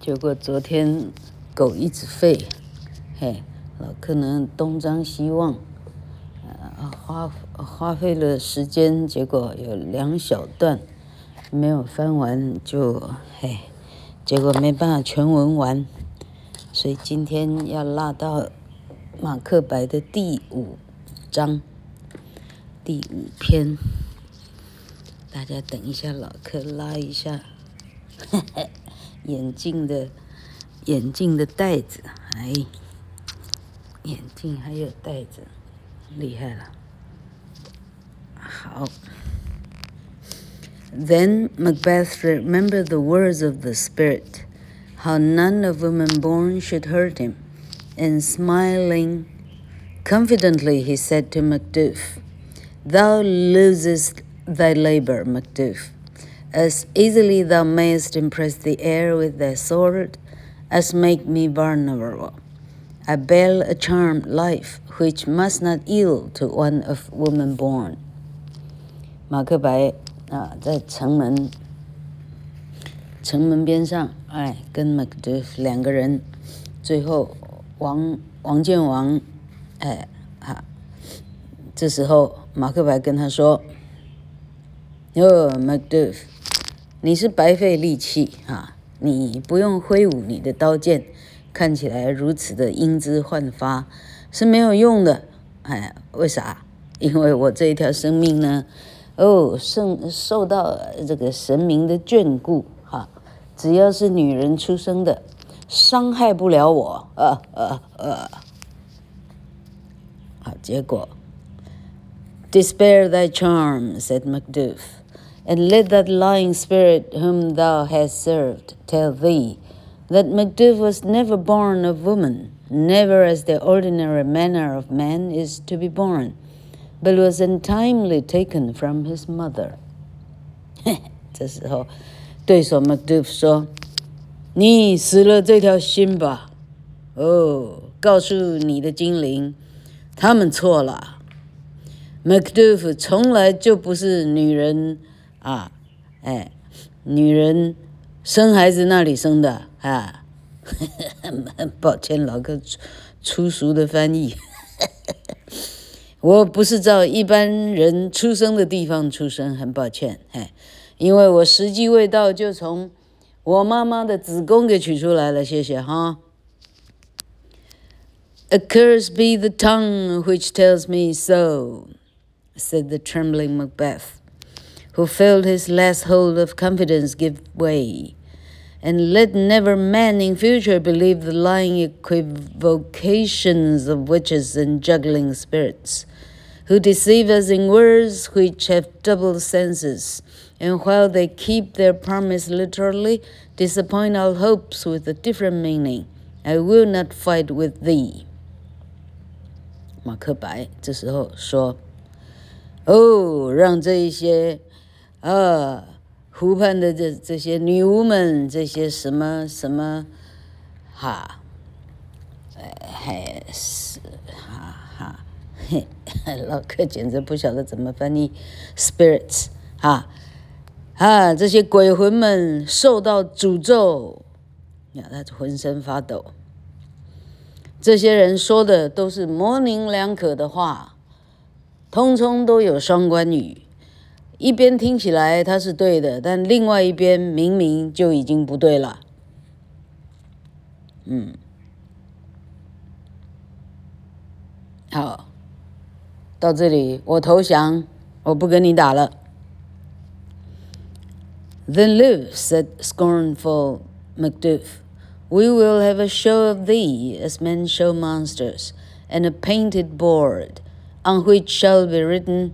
结果昨天狗一直吠，嘿，老柯能东张西望，呃，花花费了时间，结果有两小段没有翻完就，嘿，结果没办法全文完，所以今天要拉到马克白的第五章，第五篇。大家等一下，老柯拉一下嘿嘿 眼镜的眼镜的带子，哎，眼镜还有带子，厉害了。好。Then Macbeth remembered the words of the spirit, how none of women born should hurt him, and smiling confidently, he said to Macduff, "Thou losest." thy labor, Macduff. As easily thou mayest impress the air with thy sword as make me vulnerable. I bear a charmed life which must not yield to one of woman born. 马克白啊，在城门城门边上，哎，跟 Macduff 两个人，最后王王见王，哎，哈，这时候马克白跟他说。哦，Macduff， 你是白费力气啊！你不用挥舞你的刀剑，看起来如此的英姿焕发，是没有用的。哎，为啥？因为我这一条生命呢，哦，受受到这个神明的眷顾哈、啊。只要是女人出生的，伤害不了我。呃呃呃。好，结果，Despair thy charm，said Macduff。And let that lying spirit whom thou hast served tell thee that Macduff was never born of woman, never as the ordinary manner of man is to be born, but was untimely taken from his mother. 这时候，对手 Macduff 说：“你死了这条心吧。哦，告诉你的精灵，他们错了。Macduff 从来就不是女人。” 啊，哎，女人生孩子那里生的啊？很 抱歉，老哥粗粗俗的翻译。我不是照一般人出生的地方出生，很抱歉，哎，因为我时机未到，就从我妈妈的子宫给取出来了，谢谢哈。Accursed be the tongue which tells me so," said the trembling Macbeth. who felt his last hold of confidence give way. And let never man in future believe the lying equivocations of witches and juggling spirits, who deceive us in words which have double senses, and while they keep their promise literally, disappoint our hopes with a different meaning. I will not fight with thee. 马克白这时候说：“哦，让这一些。” 啊，湖畔的这这些女巫们，这些什么什么，哈，哎，还是哈哈，嘿，老柯简直不晓得怎么翻译，spirits，哈，啊，这些鬼魂们受到诅咒，呀，他浑身发抖。这些人说的都是模棱两可的话，通通都有双关语。一边听起来他是对的，但另外一边明明就已经不对了。嗯，好，到这里我投降，我不跟你打了。Then live, said scornful Macduff. We will have a show of thee as men show monsters, and a painted board. On which shall be written,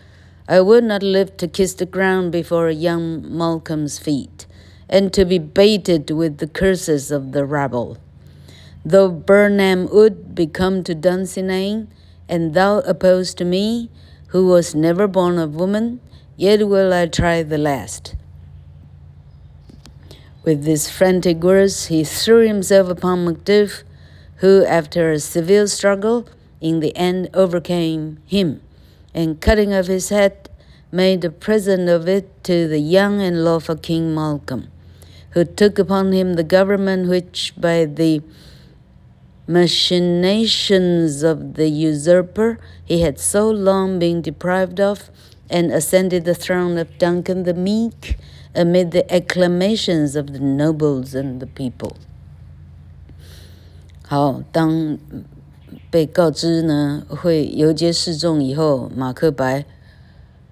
I would not live to kiss the ground before young Malcolm's feet, and to be baited with the curses of the rabble. Though Burnham would become to Dunsinane, and thou opposed to me, who was never born of woman, yet will I try the last. With these frantic words, he threw himself upon Macduff, who, after a severe struggle, in the end overcame him, and cutting off his head, made a present of it to the young and lawful King Malcolm, who took upon him the government which by the machinations of the usurper he had so long been deprived of, and ascended the throne of Duncan the Meek amid the acclamations of the nobles and the people. 好，当被告知呢会游街示众以后，马克白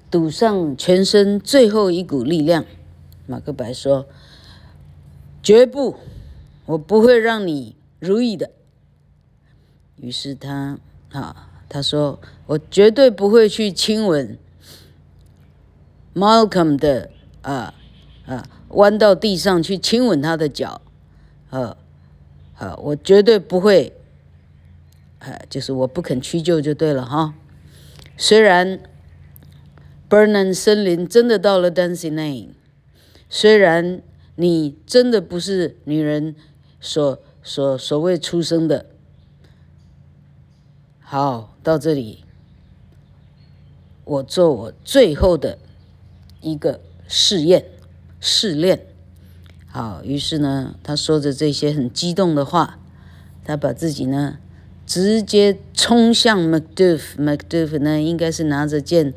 赌上全身最后一股力量。马克白说：“绝不，我不会让你如意的。”于是他啊，他说：“我绝对不会去亲吻 Malcolm 的啊。”啊，弯到地上去亲吻他的脚，啊，啊，我绝对不会，啊，就是我不肯屈就就对了哈。虽然 Burnham 森林真的到了 Dancing Lane，虽然你真的不是女人所所所谓出生的，好，到这里，我做我最后的一个试验。试炼，好，于是呢，他说着这些很激动的话，他把自己呢直接冲向 Macduff，Macduff 呢应该是拿着剑，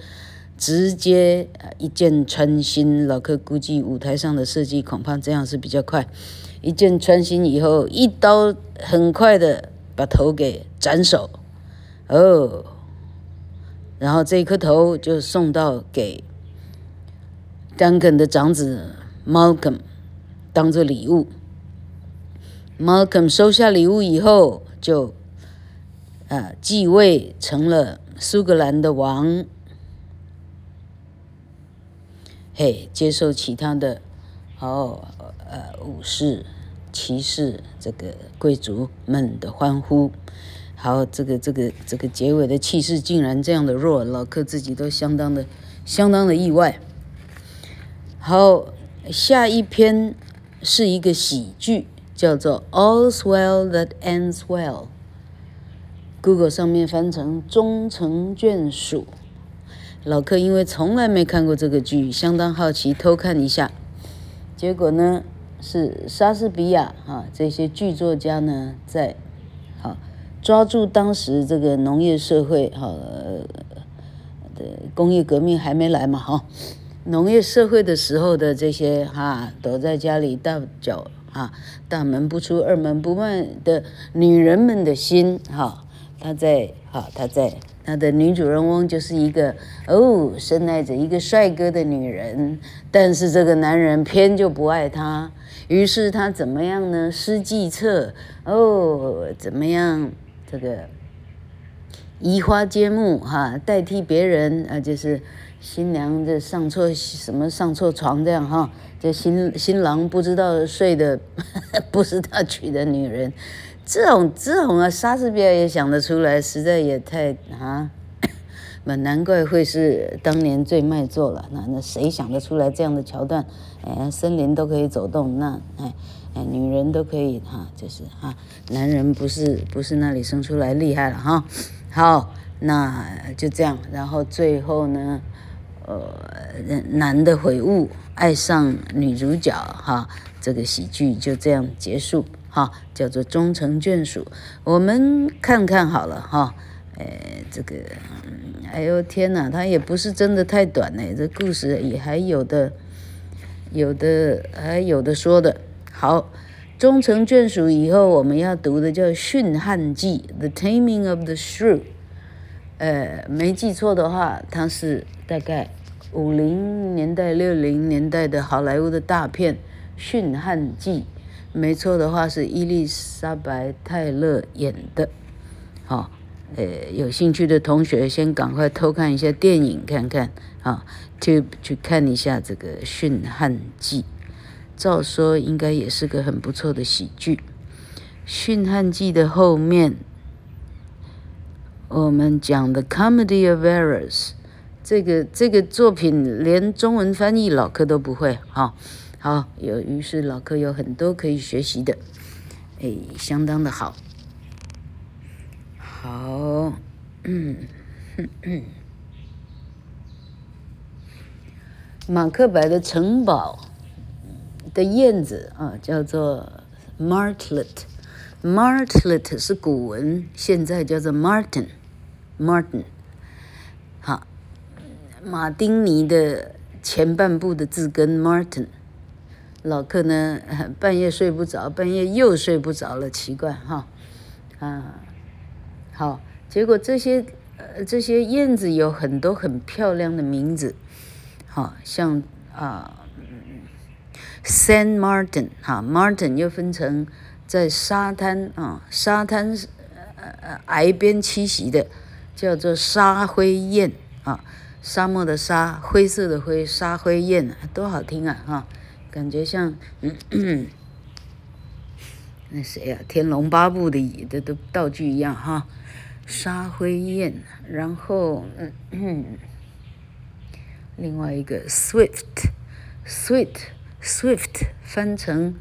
直接一箭穿心。老克估计舞台上的设计恐怕这样是比较快，一箭穿心以后，一刀很快的把头给斩首，哦，然后这一颗头就送到给。Duncan 的长子 Malcolm 当做礼物，Malcolm 收下礼物以后，就啊继位成了苏格兰的王，嘿，接受其他的哦呃武士、骑士、这个贵族们的欢呼。好，这个这个这个结尾的气势竟然这样的弱，老克自己都相当的相当的意外。好，下一篇是一个喜剧，叫做《All's Well That Ends Well》。Google 上面翻成“终成眷属”。老克因为从来没看过这个剧，相当好奇，偷看一下。结果呢，是莎士比亚哈这些剧作家呢，在好抓住当时这个农业社会哈的工业革命还没来嘛哈。农业社会的时候的这些哈，躲在家里大脚哈，大门不出二门不迈的女人们的心哈，她在哈，她在他的女主人翁就是一个哦，深爱着一个帅哥的女人，但是这个男人偏就不爱她，于是她怎么样呢？施计策哦，怎么样这个移花接木哈，代替别人啊，就是。新娘这上错什么上错床这样哈，这新新郎不知道睡的 不是他娶的女人，这种这种啊，莎士比亚也想得出来，实在也太啊，那难怪会是当年最卖座了。那那谁想得出来这样的桥段？哎，森林都可以走动，那哎哎，女人都可以哈，就是哈，男人不是不是那里生出来厉害了哈。好，那就这样，然后最后呢？呃，男的悔悟，爱上女主角，哈，这个喜剧就这样结束，哈，叫做终成眷属。我们看看好了，哈，哎，这个，哎呦天哪，它也不是真的太短呢，这故事也还有的，有的还有的说的。好，终成眷属以后，我们要读的叫《驯悍记》（The Taming of the Shrew）。呃，没记错的话，它是大概五零年代、六零年代的好莱坞的大片《驯悍记》。没错的话，是伊丽莎白泰勒演的。好、呃，有兴趣的同学先赶快偷看一下电影看看啊，去去看一下这个《驯悍记》。照说应该也是个很不错的喜剧。驯汉记的后面，我们讲的《Comedy of Errors》，这个这个作品连中文翻译老柯都不会，哈，好，有于是老柯有很多可以学习的，哎，相当的好，好，嗯，嗯，马克白的城堡的燕子啊，叫做 Martlet。Martlet 是古文，现在叫做 Martin，Martin，好，马丁尼的前半部的字根 Martin，老客呢半夜睡不着，半夜又睡不着了，奇怪哈，啊，好，结果这些呃这些燕子有很多很漂亮的名字，好像啊，San Martin 哈，Martin 又分成。在沙滩啊，沙滩呃呃崖边栖息的，叫做沙灰燕啊，沙漠的沙，灰色的灰，沙灰燕，多好听啊哈，感觉像嗯嗯那谁呀、《天龙八部》的的的道具一样哈，沙灰雁，然后嗯嗯，另外一个 Swift，Swift，Swift 翻成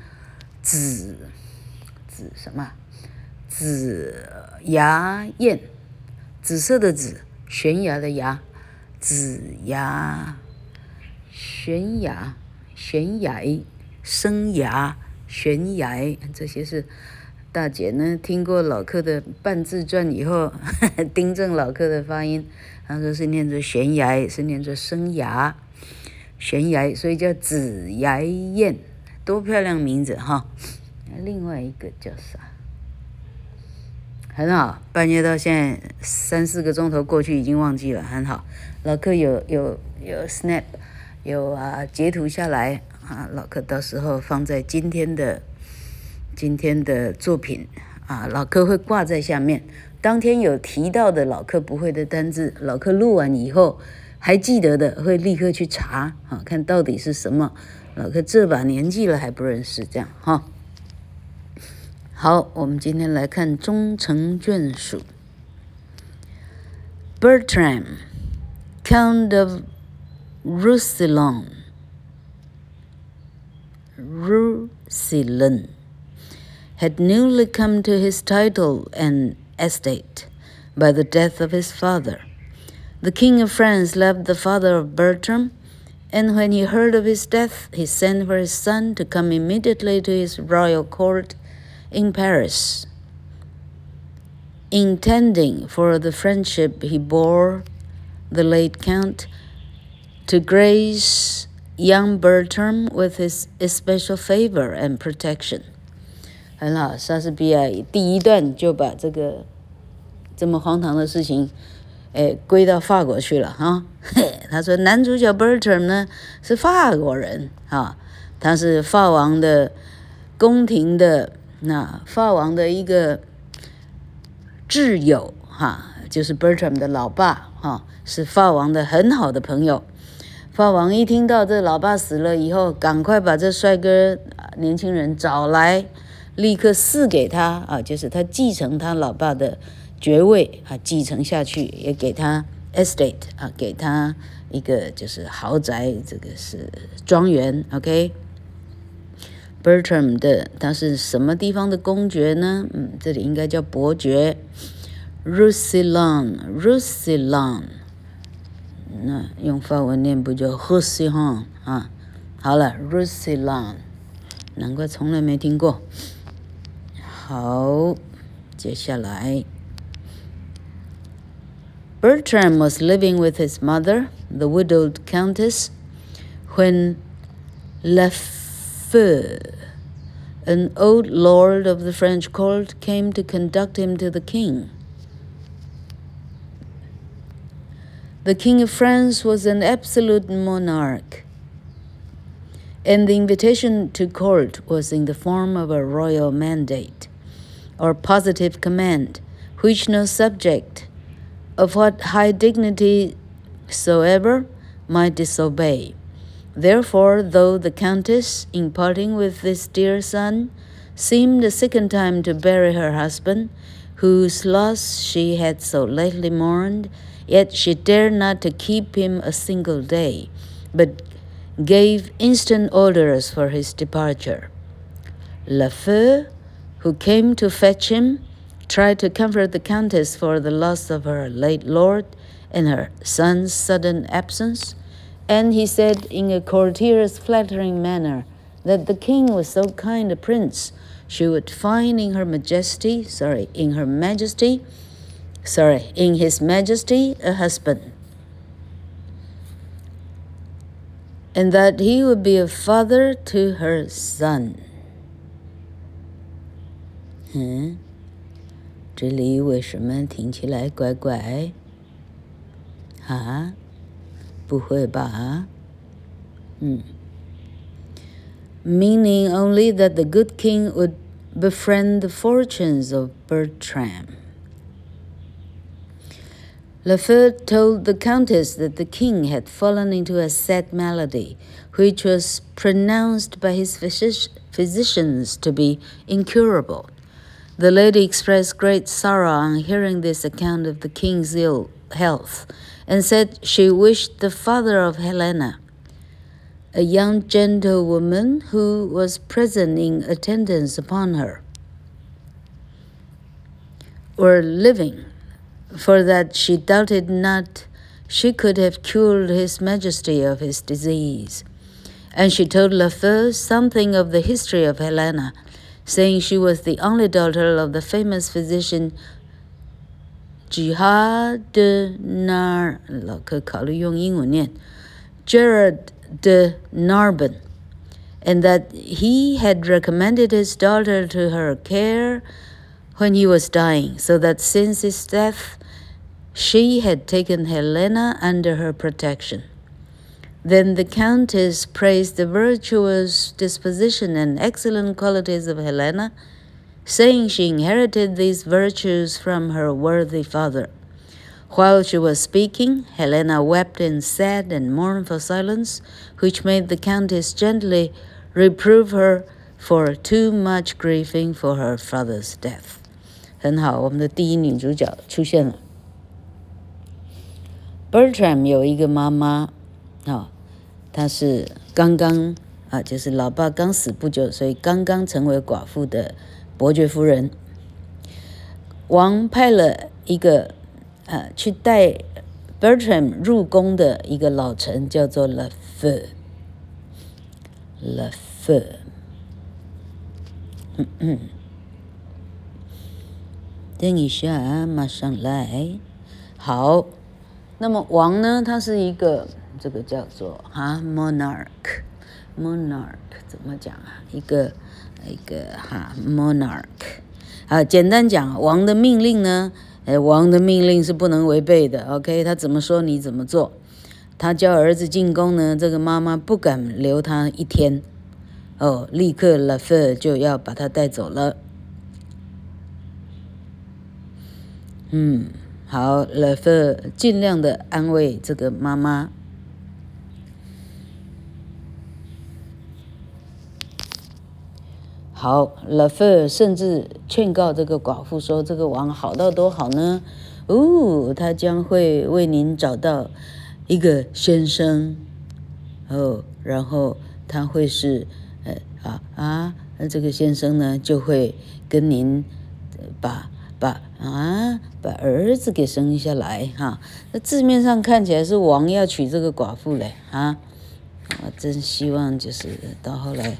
紫。紫什么？紫崖燕，紫色的紫，悬崖的崖，紫崖，悬崖，悬崖，生涯，悬崖，这些是大姐呢听过老客的半自传以后，订正老客的发音，她说是念作悬崖，是念作生涯，悬崖，所以叫紫崖雁，多漂亮名字哈！另外一个叫啥？很好，半夜到现在三四个钟头过去，已经忘记了，很好。老客有有有 snap，有啊截图下来啊，老客到时候放在今天的今天的作品啊，老客会挂在下面。当天有提到的老客不会的单字，老客录完以后还记得的，会立刻去查啊，看到底是什么。老客这把年纪了还不认识，这样哈。好，我们今天来看终成眷属。Bertram, Count of Roussillon, Roussillon, had newly come to his title and estate by the death of his father. The King of France loved the father of Bertram, and when he heard of his death, he sent for his son to come immediately to his royal court in Paris, intending for the friendship he bore the late Count to grace young Bertram with his especial favor and protection。很好，莎士比亚第一段就把这个这么荒唐的事情，诶，归到法国去了哈。他说男主角 Bertram 呢是法国人啊，他是法王的宫廷的。那法王的一个挚友哈，就是 Bertram 的老爸哈，是法王的很好的朋友。法王一听到这老爸死了以后，赶快把这帅哥年轻人找来，立刻赐给他啊，就是他继承他老爸的爵位啊，继承下去也给他 estate 啊，给他一个就是豪宅，这个是庄园，OK。Bertram 的他是什么地方的公爵呢？嗯，这里应该叫伯爵。Roussillon，Roussillon，那用法文念不就 Roussillon 啊？好了，Roussillon，难怪从来没听过。好，接下来，Bertram was living with his mother, the widowed countess, when left Feu, an old lord of the French court, came to conduct him to the king. The king of France was an absolute monarch, and the invitation to court was in the form of a royal mandate, or positive command, which no subject of what high dignity soever might disobey. Therefore, though the countess, in parting with this dear son, seemed a second time to bury her husband, whose loss she had so lately mourned, yet she dared not to keep him a single day, but gave instant orders for his departure. Lafeu, who came to fetch him, tried to comfort the countess for the loss of her late lord and her son's sudden absence, and he said in a courtier's flattering manner that the king was so kind a prince she would find in her majesty, sorry, in her majesty, sorry, in his majesty a husband. And that he would be a father to her son. 嗯，这里为什么听起来怪怪？啊，不会吧？嗯。meaning only that the good king would befriend the fortunes of Bertram. Lafeu told the countess that the king had fallen into a sad malady, which was pronounced by his physic physicians to be incurable. The lady expressed great sorrow on hearing this account of the king's ill health, and said she wished the father of Helena a young gentlewoman who was present in attendance upon her, were living, for that she doubted not she could have cured his majesty of his disease. And she told Lafeu something of the history of Helena, saying she was the only daughter of the famous physician Jihad de Nar, Gerard de Narbonne, and that he had recommended his daughter to her care when he was dying, so that since his death, she had taken Helena under her protection. Then the countess praised the virtuous disposition and excellent qualities of Helena, saying she inherited these virtues from her worthy father. While she was speaking, Helena wept in sad and mournful silence, which made the countess gently reprove her for too much grieving for her father's death. 很好，我们的第一女主角出现了。 Bertram 有一个妈妈，啊，她是刚刚啊，就是老爸刚死不久，所以刚刚成为寡妇的伯爵夫人。王派了一个。啊，去带 Bertram 入宫的一个老臣叫做 Lafeu，Lafeu，嗯嗯，等一下，马上来。好，那么王呢？他是一个这个叫做哈 monarch，monarch 怎么讲啊？一个一个哈 monarch，啊，简单讲，王的命令呢？哎，王的命令是不能违背的。OK，他怎么说你怎么做。他叫儿子进宫呢，这个妈妈不敢留他一天。哦，立刻 Lafeu 就要把他带走了。嗯，好，Lafeu 尽量的安慰这个妈妈。好，Lafeu 甚至劝告这个寡妇说：“这个王好到多好呢？哦，他将会为您找到一个先生，哦，然后他会是，呃啊啊，那这个先生呢就会跟您把把啊把儿子给生下来哈。那字面上看起来是王要娶这个寡妇嘞啊，我真希望就是到后来。”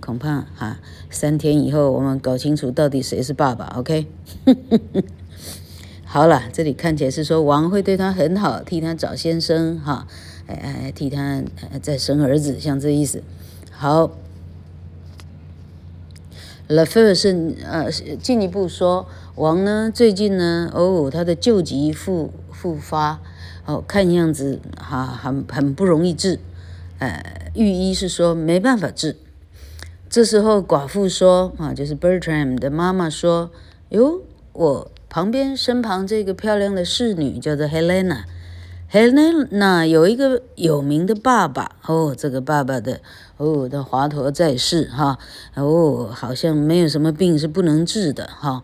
恐怕哈，三天以后我们搞清楚到底谁是爸爸，OK？好了，这里看起来是说王会对他很好，替他找先生哈，哎哎，替他再生儿子，像这意思。好，Lafeu 是呃进一步说，王呢最近呢哦他的旧疾复复发，哦看样子哈很很不容易治，呃御医是说没办法治。这时候，寡妇说：“啊，就是 Bertram 的妈妈说，哟，我旁边身旁这个漂亮的侍女叫做 Helena。Helena 有一个有名的爸爸哦，这个爸爸的哦，他华佗在世哈哦，好像没有什么病是不能治的哈，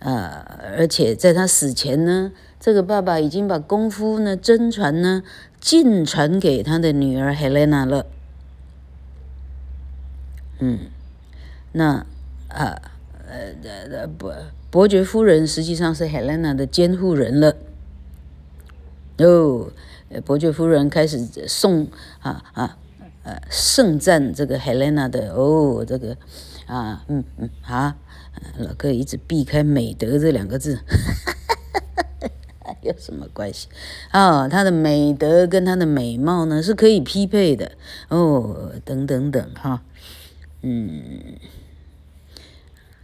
呃，而且在他死前呢，这个爸爸已经把功夫呢真传呢尽传给他的女儿 Helena 了，嗯，那啊呃呃伯伯爵夫人实际上是 Helena 的监护人了。哦，伯爵夫人开始送啊啊呃盛赞这个 Helena 的哦，这个啊嗯嗯啊，老哥一直避开美德这两个字，有什么关系？啊，他的美德跟他的美貌呢是可以匹配的哦，等等等哈，嗯。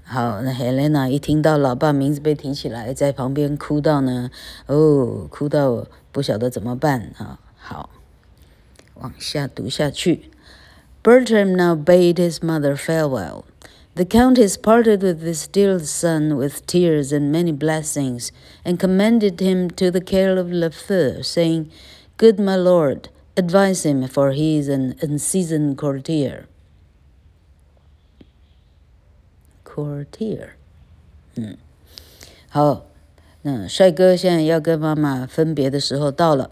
好，那 Helena 一听到老爸名字被提起来，在旁边哭到呢，哦，哭到不晓得怎么办啊。好，往下读下去。Bertram now bade his mother farewell. The countess parted with his dear son with tears and many blessings, and commended him to the care of Lafeu, saying, Good my lord, advise him, for he is an unseasoned courtier. Courtier，嗯，好，那帅哥现在要跟妈妈分别的时候到了，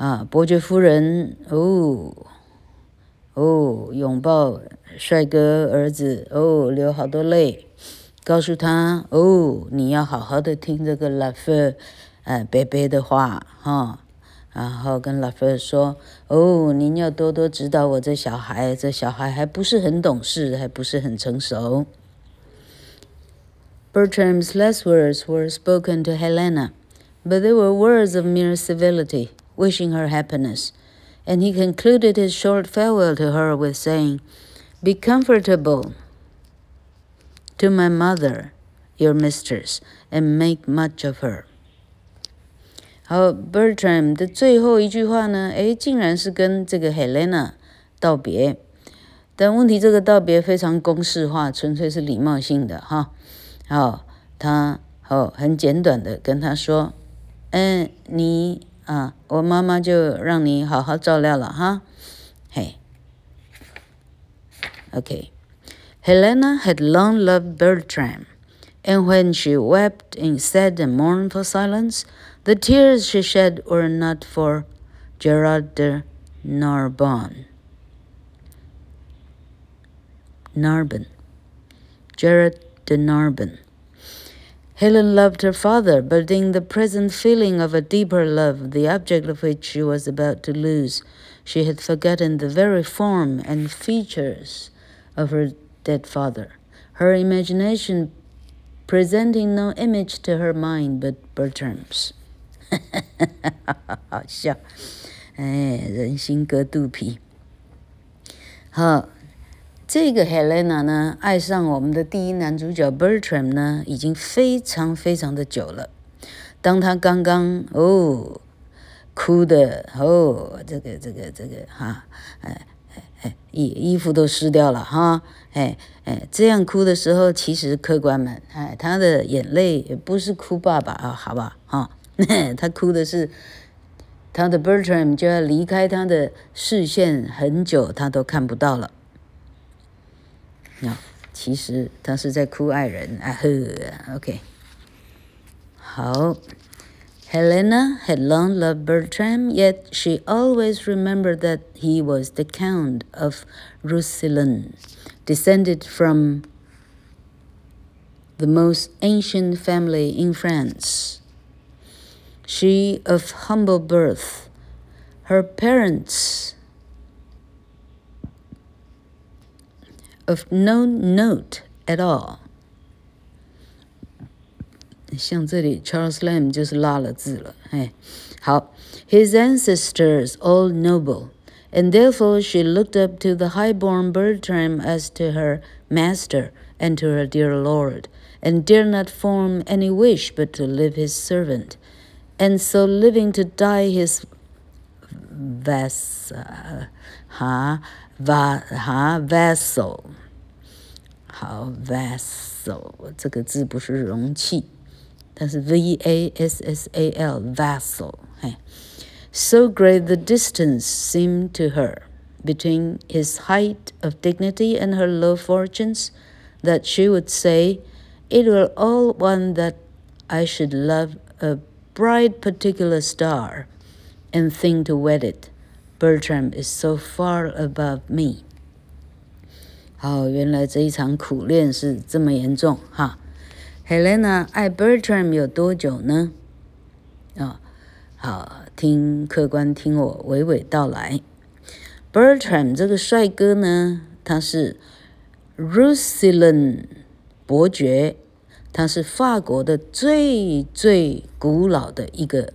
啊，伯爵夫人，哦，哦，拥抱帅哥儿子，哦，流好多泪，告诉他，哦，你要好好的听这个拉菲，呃，伯伯的话，哈。然后跟拉菲说：“哦，您要多多指导我这小孩，这小孩还不是很懂事，还不是很成熟。” Bertram's last words were spoken to Helena, but they were words of mere civility, wishing her happiness, and he concluded his short farewell to her with saying, "Be comfortable to my mother, your mistress, and make much of her." 好，Bertram 的最后一句话呢？诶，竟然是跟这个 Helena 道别。但问题，这个道别非常公式化，纯粹是礼貌性的哈。好，他好很简短的跟他说：“嗯，你 啊，我妈妈就让你好好照料了哈。”嘿，OK，Helena had long loved Bertram, and when she wept in sad and mournful silence. The tears she shed were not for Gerard de Narbonne. Narbonne. Gerard de Narbonne. Helen loved her father, but in the present feeling of a deeper love, the object of which she was about to lose, she had forgotten the very form and features of her dead father, her imagination presenting no image to her mind but Bertram's. 好笑，哎，人心隔肚皮。好， 这个 Helena 呢，爱上我们的第一男主角 Bertram 呢，已经非常非常的久了。当他刚刚哦，哭的哦，这个这个这个哈，哎哎哎，衣衣服都湿掉了哈，哎哎，这样哭的时候，其实客官们，哎，他的眼泪也不是哭爸爸啊，好吧，哈。他哭的是，他的 Bertram 就要离开他的视线很久，他都看不到了。其实他是在哭爱人啊呵，OK。好，Helena had long loved Bertram, yet she always remembered that he was the Count of Roussillon, descended from the most ancient family in France. She of humble birth, her parents of no note at all。像这里 Charles Lamb 就是落了字了，哎，好，His ancestors all noble, and therefore she looked up to the high-born Bertram as to her master and to her dear lord, and dare not form any wish but to live his servant. And so living to die his vassal, 哈，va 哈 vassal， 好 vassal 这个字不是容器， 它是 V A S S A L vassal。哎，so great the distance seemed to her between his height of dignity and her low fortunes that she would say, "It were all one that I should love a bright particular star, and think to wed it. Bertram is so far above me." 好，原来这一场苦恋是这么严重哈。Helena 爱 Bertram 有多久呢？啊、好，听客官听我娓娓道来。Bertram 这个帅哥呢，他是 Roussillon 伯爵，他是法国的最最古老的一个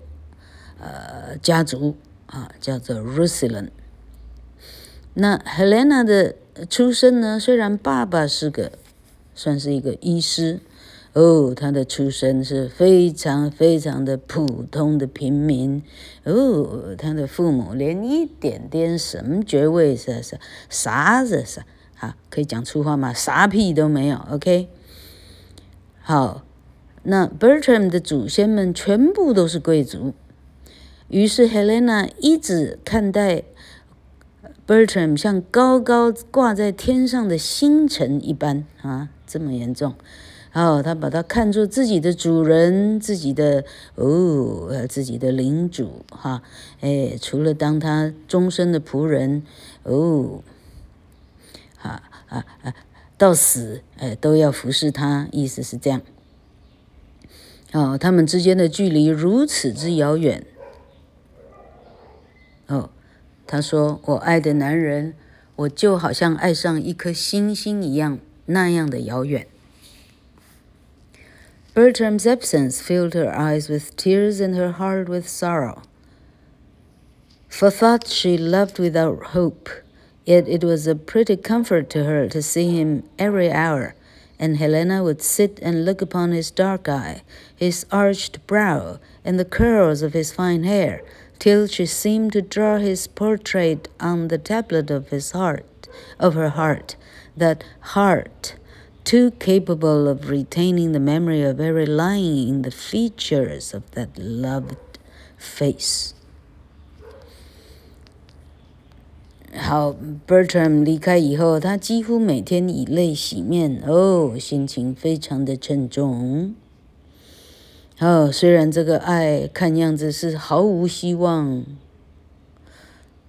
呃家族啊，叫做 Roussillon。那 Helena 的出身呢？虽然爸爸是个，算是一个医师，哦，他的出身是非常非常的普通的平民，哦，他的父母连一点点什么爵位是是啥子啥，啊，可以讲粗话吗？啥屁都没有，OK。好，那 Bertram 的祖先们全部都是贵族，于是 Helena 一直看待。Bertram 像高高挂在天上的星辰一般啊，这么严重。哦，他把他看作自己的主人，自己的哦，自己的领主哈。哎，除了当他终身的仆人哦，啊啊啊，到死哎都要服侍他，意思是这样。哦，他们之间的距离如此之遥远。哦。他说：“我爱的男人，我就好像爱上一颗星星一样，那样的遥远。” Bertram's absence filled her eyes with tears and her heart with sorrow. For thought she loved without hope, yet it was a pretty comfort to her to see him every hour, and Helena would sit and look upon his dark eye, his arched brow, and the curls of his fine hair. till she seemed to draw his portrait on the tablet of his heart, of her heart, that heart, too capable of retaining the memory of every line in the features of that loved face. 好，Bertram 离开以后，他几乎每天以泪洗面，哦，心情非常的沉重。 哦，虽然这个爱看样子是毫无希望，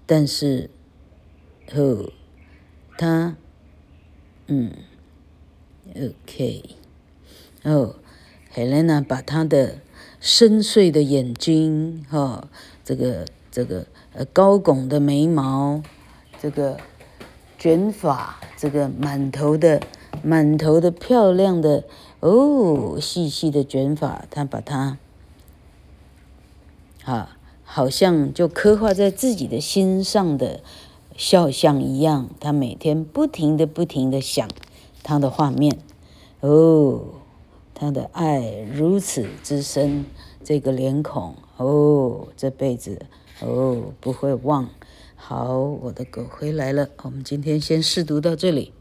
但是，哦，他，嗯，OK，哦，Helena 把他的深邃的眼睛，哈、这个这个呃高拱的眉毛，这个卷发，这个满头的满头的漂亮的。哦，细细的卷发，他把它，啊，好像就刻画在自己的心上的肖像一样。他每天不停的、不停的想他的画面。哦，他的爱如此之深，这个脸孔，哦，这辈子，哦，不会忘。好，我的狗回来了。我们今天先试读到这里。